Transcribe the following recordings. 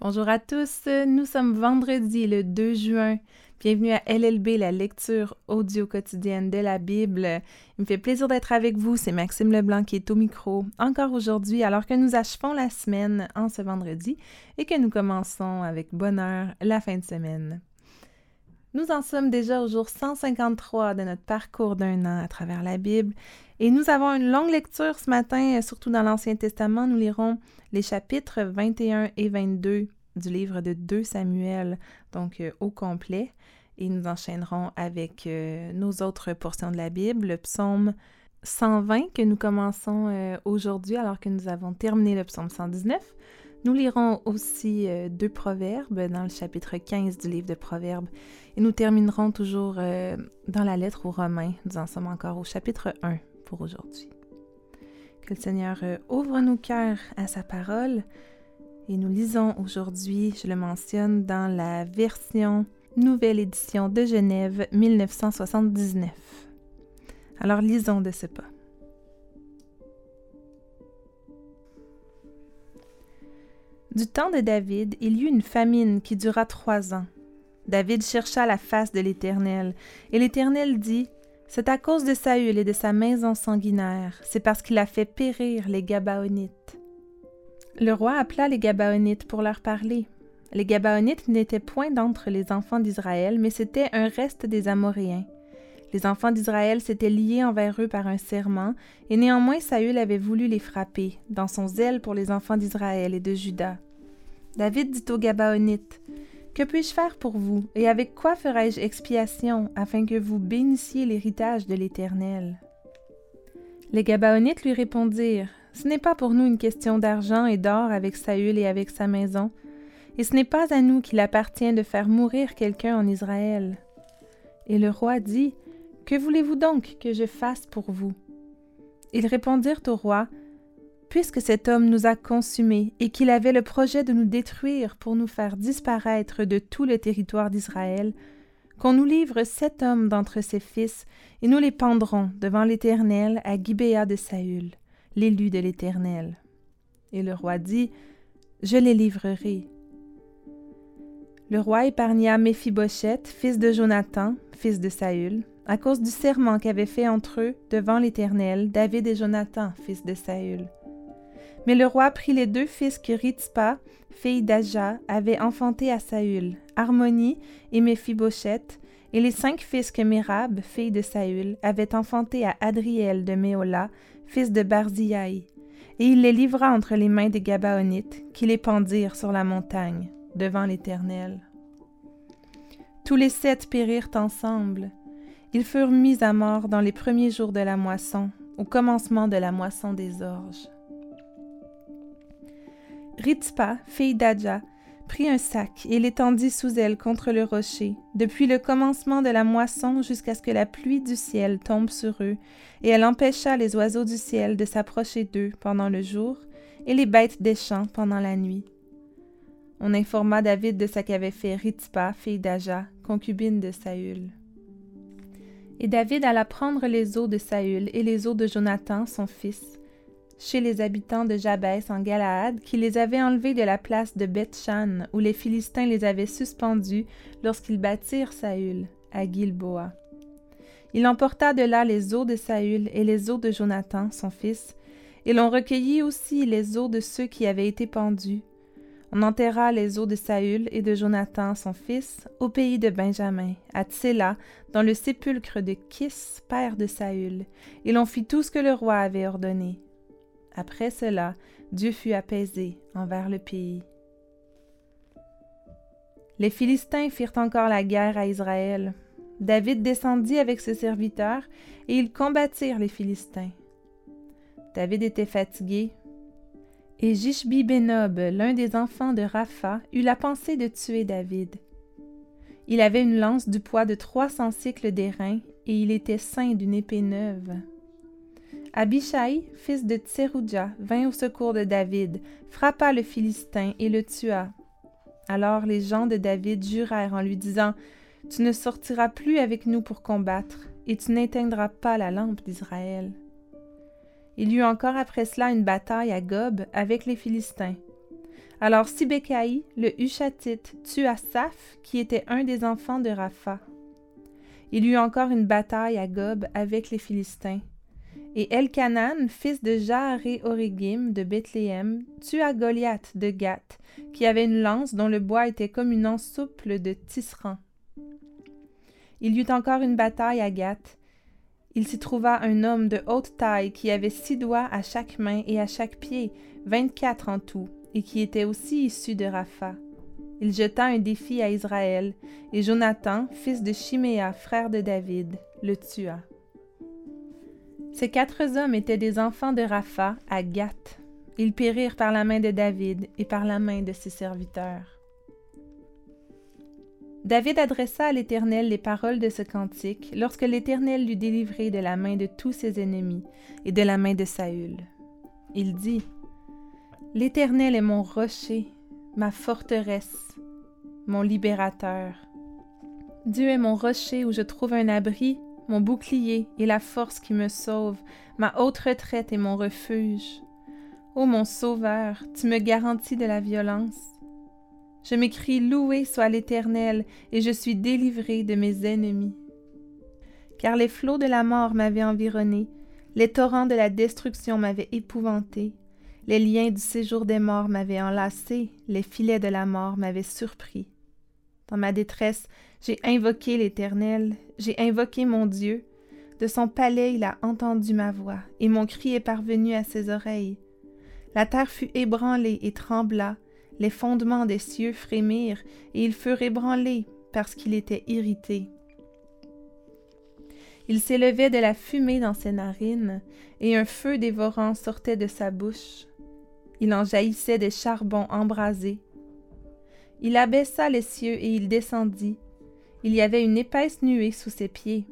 Bonjour à tous, nous sommes vendredi le 2 juin. Bienvenue à LLB, la lecture audio quotidienne de la Bible. Il me fait plaisir d'être avec vous, c'est Maxime Leblanc qui est au micro, encore aujourd'hui, alors que nous achevons la semaine en ce vendredi et que nous commençons avec bonheur la fin de semaine. Nous en sommes déjà au jour 153 de notre parcours d'un an à travers la Bible et nous avons une longue lecture ce matin, surtout dans l'Ancien Testament. Nous lirons les chapitres 21 et 22 du livre de 2 Samuel, donc euh, au complet, et nous enchaînerons avec euh, nos autres portions de la Bible, le psaume 120 que nous commençons euh, aujourd'hui alors que nous avons terminé le psaume 119. Nous lirons aussi deux proverbes dans le chapitre 15 du livre de Proverbes et nous terminerons toujours dans la lettre aux Romains. Nous en sommes encore au chapitre 1 pour aujourd'hui. Que le Seigneur ouvre nos cœurs à sa parole et nous lisons aujourd'hui, je le mentionne, dans la version Nouvelle édition de Genève 1979. Alors lisons de ce pas. Du temps de David, il y eut une famine qui dura trois ans. David chercha la face de l'Éternel, et l'Éternel dit, C'est à cause de Saül et de sa maison sanguinaire, c'est parce qu'il a fait périr les Gabaonites. Le roi appela les Gabaonites pour leur parler. Les Gabaonites n'étaient point d'entre les enfants d'Israël, mais c'était un reste des Amoréens. Les enfants d'Israël s'étaient liés envers eux par un serment, et néanmoins Saül avait voulu les frapper, dans son zèle pour les enfants d'Israël et de Juda. David dit aux Gabaonites Que puis-je faire pour vous, et avec quoi ferai-je expiation, afin que vous bénissiez l'héritage de l'Éternel Les Gabaonites lui répondirent ce n'est pas pour nous une question d'argent et d'or avec Saül et avec sa maison, et ce n'est pas à nous qu'il appartient de faire mourir quelqu'un en Israël. Et le roi dit, Que voulez-vous donc que je fasse pour vous Ils répondirent au roi, Puisque cet homme nous a consumés et qu'il avait le projet de nous détruire pour nous faire disparaître de tout le territoire d'Israël, qu'on nous livre sept hommes d'entre ses fils, et nous les pendrons devant l'Éternel à Gibéa de Saül l'élu de l'Éternel. Et le roi dit, Je les livrerai. Le roi épargna Méphibosheth, fils de Jonathan, fils de Saül, à cause du serment qu'avaient fait entre eux devant l'Éternel David et Jonathan, fils de Saül. Mais le roi prit les deux fils que Ritzpa, fille d'Aja, avait enfantés à Saül, Harmonie et Méphibosheth, et les cinq fils que Mérab, fille de Saül, avait enfantés à Adriel de Méola, fils de Barziaï, et il les livra entre les mains des Gabaonites, qui les pendirent sur la montagne, devant l'Éternel. Tous les sept périrent ensemble. Ils furent mis à mort dans les premiers jours de la moisson, au commencement de la moisson des orges. Ritzpa, fille d'Adja, prit un sac et l'étendit sous elle contre le rocher, depuis le commencement de la moisson jusqu'à ce que la pluie du ciel tombe sur eux, et elle empêcha les oiseaux du ciel de s'approcher d'eux pendant le jour, et les bêtes des champs pendant la nuit. On informa David de ce qu'avait fait Ritzpa, fille d'Aja, concubine de Saül. Et David alla prendre les eaux de Saül et les eaux de Jonathan, son fils, chez les habitants de Jabès en Galaad, qui les avaient enlevés de la place de Bethshan, où les Philistins les avaient suspendus lorsqu'ils bâtirent Saül, à Gilboa. Il emporta de là les eaux de Saül et les eaux de Jonathan, son fils, et l'on recueillit aussi les eaux de ceux qui avaient été pendus. On enterra les eaux de Saül et de Jonathan, son fils, au pays de Benjamin, à Tséla, dans le sépulcre de Kis, père de Saül, et l'on fit tout ce que le roi avait ordonné. Après cela, Dieu fut apaisé envers le pays. Les Philistins firent encore la guerre à Israël. David descendit avec ses serviteurs, et ils combattirent les Philistins. David était fatigué, et Jishbi Benob, l'un des enfants de Rapha, eut la pensée de tuer David. Il avait une lance du poids de trois cents cycles d'airain, et il était ceint d'une épée neuve. Abishai, fils de Tserouja, vint au secours de David, frappa le Philistin et le tua. Alors les gens de David jurèrent en lui disant Tu ne sortiras plus avec nous pour combattre, et tu n'éteindras pas la lampe d'Israël. Il y eut encore après cela une bataille à Gob avec les Philistins. Alors Sibécaï, le Hushatite, tua Saph, qui était un des enfants de Rapha. Il y eut encore une bataille à Gob avec les Philistins. Et Elkanan, fils de Jaharé Origim de Bethléem, tua Goliath de Gath, qui avait une lance dont le bois était comme une anse souple de tisserand. Il y eut encore une bataille à Gath. Il s'y trouva un homme de haute taille qui avait six doigts à chaque main et à chaque pied, vingt-quatre en tout, et qui était aussi issu de Rapha. Il jeta un défi à Israël, et Jonathan, fils de Chiméa, frère de David, le tua. Ces quatre hommes étaient des enfants de Rapha à Gath. Ils périrent par la main de David et par la main de ses serviteurs. David adressa à l'Éternel les paroles de ce cantique lorsque l'Éternel l'eut délivré de la main de tous ses ennemis et de la main de Saül. Il dit L'Éternel est mon rocher, ma forteresse, mon libérateur. Dieu est mon rocher où je trouve un abri, mon bouclier et la force qui me sauve, ma haute retraite et mon refuge. Ô mon Sauveur, tu me garantis de la violence. Je m'écris Loué soit l'Éternel, et je suis délivré de mes ennemis. Car les flots de la mort m'avaient environné, les torrents de la destruction m'avaient épouvanté, les liens du séjour des morts m'avaient enlacé, les filets de la mort m'avaient surpris. Dans ma détresse, j'ai invoqué l'Éternel, j'ai invoqué mon Dieu. De son palais il a entendu ma voix, et mon cri est parvenu à ses oreilles. La terre fut ébranlée et trembla, les fondements des cieux frémirent, et ils furent ébranlés parce qu'il était irrité. Il s'élevait de la fumée dans ses narines, et un feu dévorant sortait de sa bouche. Il en jaillissait des charbons embrasés. Il abaissa les cieux et il descendit. Il y avait une épaisse nuée sous ses pieds.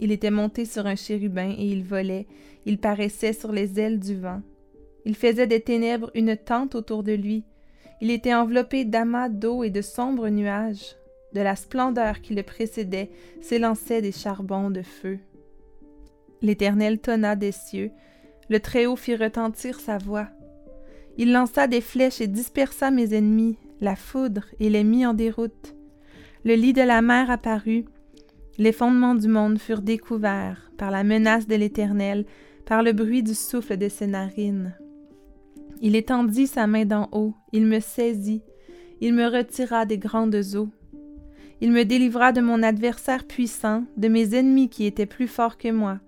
Il était monté sur un chérubin et il volait. Il paraissait sur les ailes du vent. Il faisait des ténèbres une tente autour de lui. Il était enveloppé d'amas d'eau et de sombres nuages. De la splendeur qui le précédait s'élançaient des charbons de feu. L'Éternel tonna des cieux. Le Très-Haut fit retentir sa voix. Il lança des flèches et dispersa mes ennemis, la foudre, et les mit en déroute. Le lit de la mer apparut. Les fondements du monde furent découverts par la menace de l'Éternel, par le bruit du souffle de ses narines. Il étendit sa main d'en haut, il me saisit, il me retira des grandes eaux. Il me délivra de mon adversaire puissant, de mes ennemis qui étaient plus forts que moi.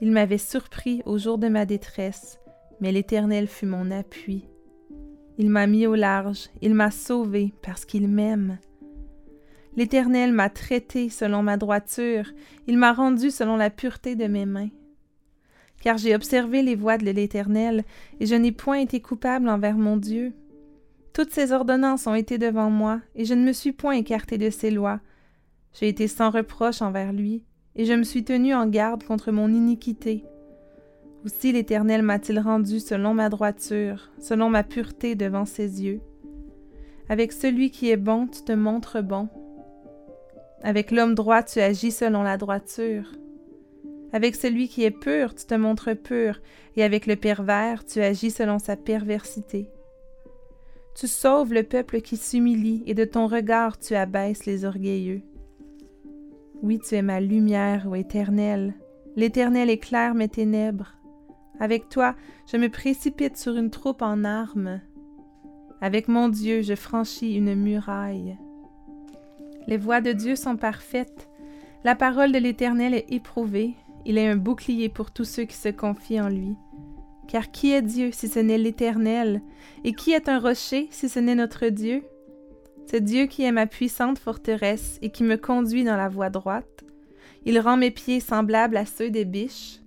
Il m'avait surpris au jour de ma détresse mais l'Éternel fut mon appui. Il m'a mis au large, il m'a sauvé parce qu'il m'aime. L'Éternel m'a traité selon ma droiture, il m'a rendu selon la pureté de mes mains. Car j'ai observé les voies de l'Éternel, et je n'ai point été coupable envers mon Dieu. Toutes ses ordonnances ont été devant moi, et je ne me suis point écarté de ses lois. J'ai été sans reproche envers lui, et je me suis tenu en garde contre mon iniquité. Aussi l'Éternel m'a-t-il rendu selon ma droiture, selon ma pureté devant ses yeux. Avec celui qui est bon, tu te montres bon. Avec l'homme droit, tu agis selon la droiture. Avec celui qui est pur, tu te montres pur, et avec le pervers, tu agis selon sa perversité. Tu sauves le peuple qui s'humilie, et de ton regard tu abaisses les orgueilleux. Oui, tu es ma lumière, ô Éternel. L'Éternel éclaire mes ténèbres. Avec toi, je me précipite sur une troupe en armes. Avec mon Dieu, je franchis une muraille. Les voies de Dieu sont parfaites. La parole de l'Éternel est éprouvée. Il est un bouclier pour tous ceux qui se confient en lui. Car qui est Dieu si ce n'est l'Éternel? Et qui est un rocher si ce n'est notre Dieu? C'est Dieu qui est ma puissante forteresse et qui me conduit dans la voie droite. Il rend mes pieds semblables à ceux des biches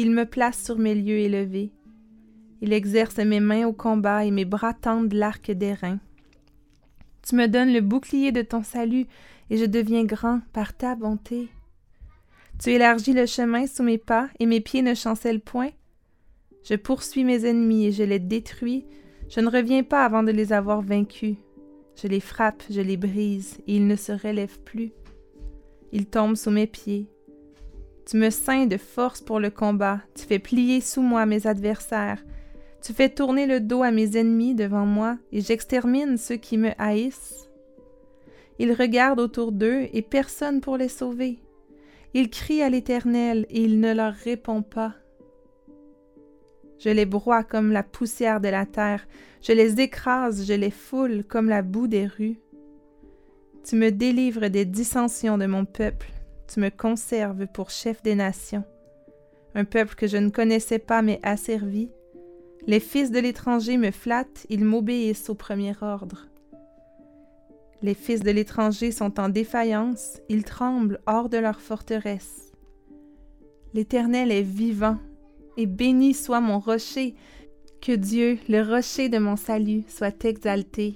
il me place sur mes lieux élevés. Il exerce mes mains au combat et mes bras tendent l'arc d'airain. Tu me donnes le bouclier de ton salut, et je deviens grand par ta bonté. Tu élargis le chemin sous mes pas, et mes pieds ne chancellent point. Je poursuis mes ennemis et je les détruis. Je ne reviens pas avant de les avoir vaincus. Je les frappe, je les brise, et ils ne se relèvent plus. Ils tombent sous mes pieds. Tu me ceins de force pour le combat, tu fais plier sous moi mes adversaires, Tu fais tourner le dos à mes ennemis devant moi, et j'extermine ceux qui me haïssent. Ils regardent autour d'eux, et personne pour les sauver. Ils crient à l'Éternel, et il ne leur répond pas. Je les broie comme la poussière de la terre, je les écrase, je les foule comme la boue des rues. Tu me délivres des dissensions de mon peuple, me conserves pour chef des nations. Un peuple que je ne connaissais pas mais asservi. Les fils de l'étranger me flattent, ils m'obéissent au premier ordre. Les fils de l'étranger sont en défaillance, ils tremblent hors de leur forteresse. L'Éternel est vivant, et béni soit mon rocher, que Dieu, le rocher de mon salut, soit exalté.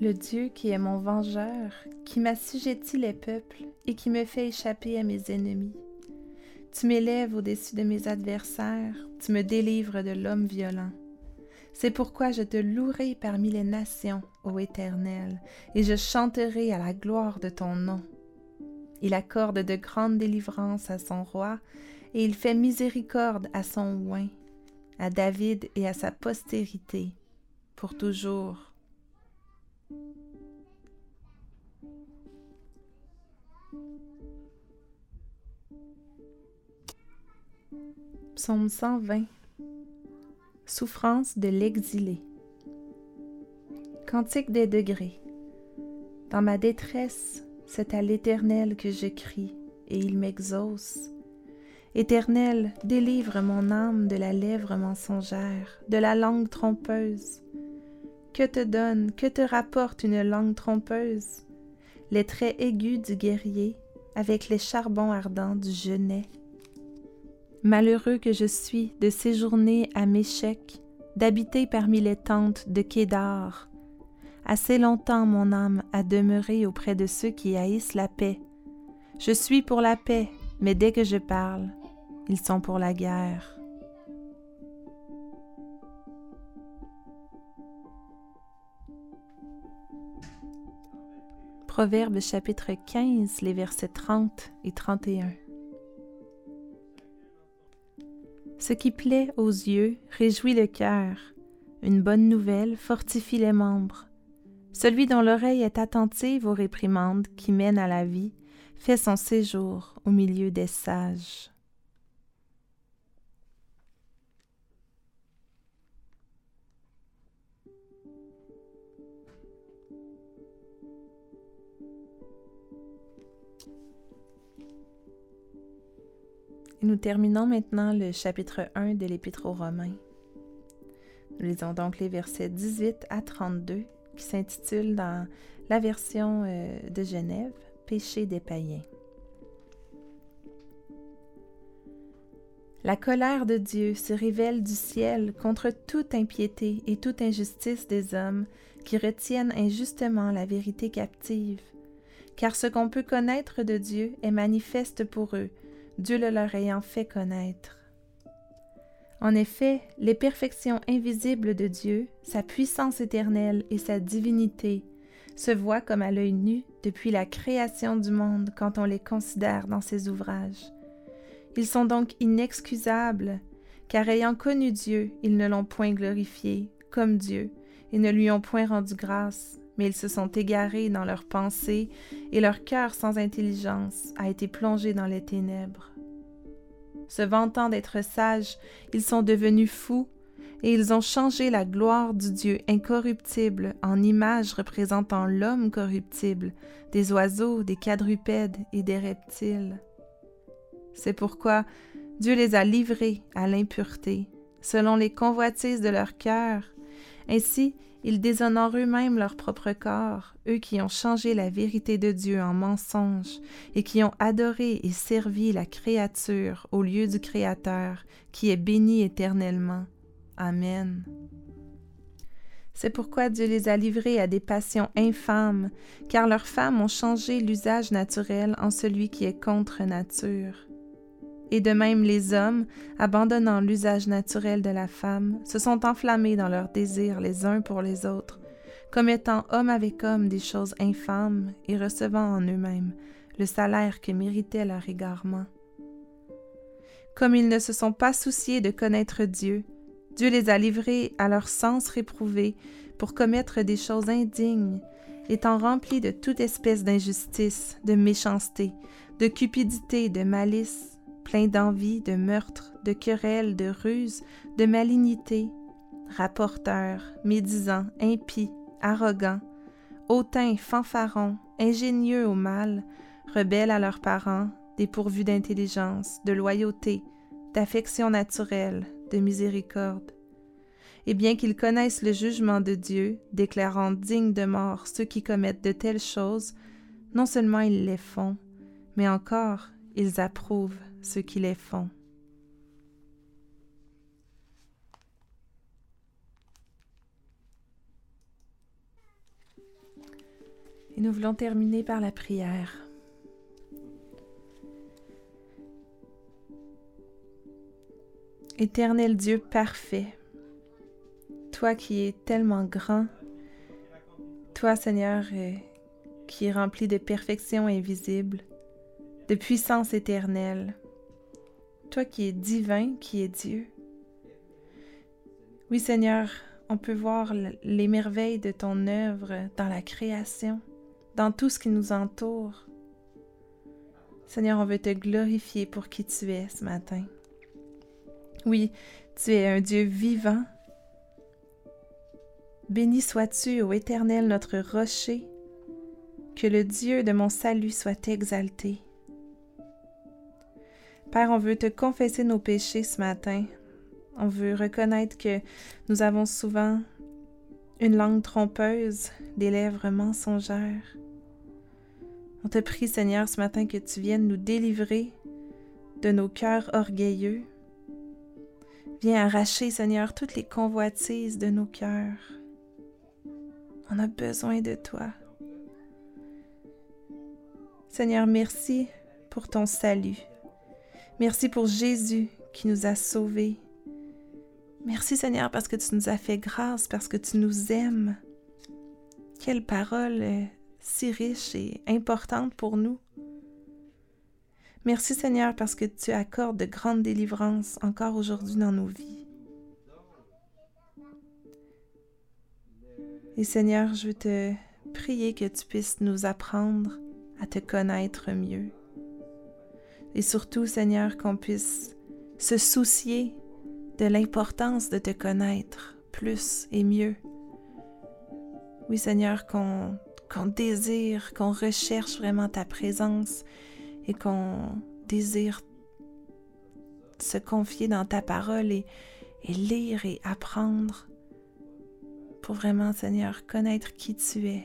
Le Dieu qui est mon vengeur, qui m'assujettit les peuples et qui me fait échapper à mes ennemis. Tu m'élèves au-dessus de mes adversaires, tu me délivres de l'homme violent. C'est pourquoi je te louerai parmi les nations, ô Éternel, et je chanterai à la gloire de ton nom. Il accorde de grandes délivrances à son roi, et il fait miséricorde à son oint, à David et à sa postérité, pour toujours. Psaume 120 Souffrance de l'exilé Cantique des degrés Dans ma détresse, c'est à l'Éternel que je crie, et il m'exauce. Éternel, délivre mon âme de la lèvre mensongère, de la langue trompeuse. Que te donne, que te rapporte une langue trompeuse? Les traits aigus du guerrier, avec les charbons ardents du genet. Malheureux que je suis de séjourner à Méchec, d'habiter parmi les tentes de Kédar. Assez longtemps mon âme a demeuré auprès de ceux qui haïssent la paix. Je suis pour la paix, mais dès que je parle, ils sont pour la guerre. Proverbe chapitre 15, les versets 30 et 31. Ce qui plaît aux yeux réjouit le cœur. Une bonne nouvelle fortifie les membres. Celui dont l'oreille est attentive aux réprimandes qui mènent à la vie fait son séjour au milieu des sages. Nous terminons maintenant le chapitre 1 de l'Épître aux Romains. Nous lisons donc les versets 18 à 32 qui s'intitulent dans la version euh, de Genève Péché des païens. La colère de Dieu se révèle du ciel contre toute impiété et toute injustice des hommes qui retiennent injustement la vérité captive, car ce qu'on peut connaître de Dieu est manifeste pour eux, Dieu le leur ayant fait connaître. En effet, les perfections invisibles de Dieu, sa puissance éternelle et sa divinité se voient comme à l'œil nu depuis la création du monde quand on les considère dans ses ouvrages. Ils sont donc inexcusables, car ayant connu Dieu, ils ne l'ont point glorifié comme Dieu, et ne lui ont point rendu grâce, mais ils se sont égarés dans leurs pensées, et leur cœur sans intelligence a été plongé dans les ténèbres. Se vantant d'être sages, ils sont devenus fous, et ils ont changé la gloire du Dieu incorruptible en image représentant l'homme corruptible, des oiseaux, des quadrupèdes et des reptiles. C'est pourquoi Dieu les a livrés à l'impureté, selon les convoitises de leur cœur. Ainsi, ils déshonorent eux-mêmes leur propre corps, eux qui ont changé la vérité de Dieu en mensonge et qui ont adoré et servi la créature au lieu du Créateur, qui est béni éternellement. Amen. C'est pourquoi Dieu les a livrés à des passions infâmes, car leurs femmes ont changé l'usage naturel en celui qui est contre nature. Et de même les hommes, abandonnant l'usage naturel de la femme, se sont enflammés dans leurs désirs les uns pour les autres, commettant homme avec homme des choses infâmes et recevant en eux-mêmes le salaire que méritait leur égarement. Comme ils ne se sont pas souciés de connaître Dieu, Dieu les a livrés à leur sens réprouvé pour commettre des choses indignes, étant remplis de toute espèce d'injustice, de méchanceté, de cupidité, de malice, pleins d'envie, de meurtre, de querelles, de ruse, de malignité, rapporteurs, médisants, impies, arrogants, hautains, fanfarons, ingénieux au mal, rebelles à leurs parents, dépourvus d'intelligence, de loyauté, d'affection naturelle, de miséricorde. Et bien qu'ils connaissent le jugement de Dieu, déclarant dignes de mort ceux qui commettent de telles choses, non seulement ils les font, mais encore ils approuvent ceux qui les font. Et nous voulons terminer par la prière. Éternel Dieu parfait, toi qui es tellement grand, toi Seigneur euh, qui es rempli de perfection invisible, de puissance éternelle, toi qui es divin, qui es Dieu. Oui Seigneur, on peut voir les merveilles de ton œuvre dans la création, dans tout ce qui nous entoure. Seigneur, on veut te glorifier pour qui tu es ce matin. Oui, tu es un Dieu vivant. Béni sois-tu, ô Éternel, notre rocher, que le Dieu de mon salut soit exalté. Père, on veut te confesser nos péchés ce matin. On veut reconnaître que nous avons souvent une langue trompeuse, des lèvres mensongères. On te prie, Seigneur, ce matin que tu viennes nous délivrer de nos cœurs orgueilleux, Viens arracher, Seigneur, toutes les convoitises de nos cœurs. On a besoin de toi. Seigneur, merci pour ton salut. Merci pour Jésus qui nous a sauvés. Merci Seigneur parce que tu nous as fait grâce, parce que tu nous aimes. Quelle parole si riche et importante pour nous. Merci Seigneur parce que tu accordes de grandes délivrances encore aujourd'hui dans nos vies. Et Seigneur, je veux te prier que tu puisses nous apprendre à te connaître mieux. Et surtout, Seigneur, qu'on puisse se soucier de l'importance de te connaître plus et mieux. Oui, Seigneur, qu'on désire, qu'on recherche vraiment ta présence et qu'on désire se confier dans ta parole et, lire et apprendre pour vraiment, Seigneur, connaître qui tu es,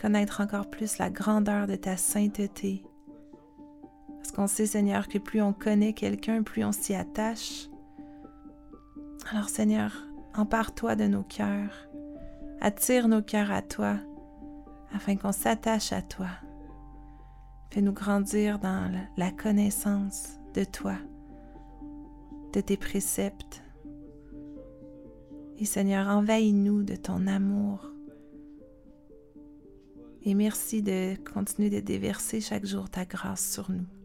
connaître encore plus la grandeur de ta sainteté. Parce qu'on sait, Seigneur, que plus on connaît quelqu'un, plus on s'y attache. Alors, Seigneur, empare-toi de nos cœurs, attire nos cœurs à toi, afin qu'on s'attache à toi. Fais-nous grandir dans la connaissance de toi, de tes préceptes. Et Seigneur, envahis-nous de ton amour. Et merci de continuer de déverser chaque jour ta grâce sur nous.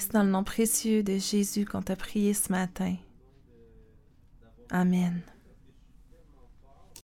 C'est dans le nom précieux de Jésus qu'on t'a prié ce matin. Amen.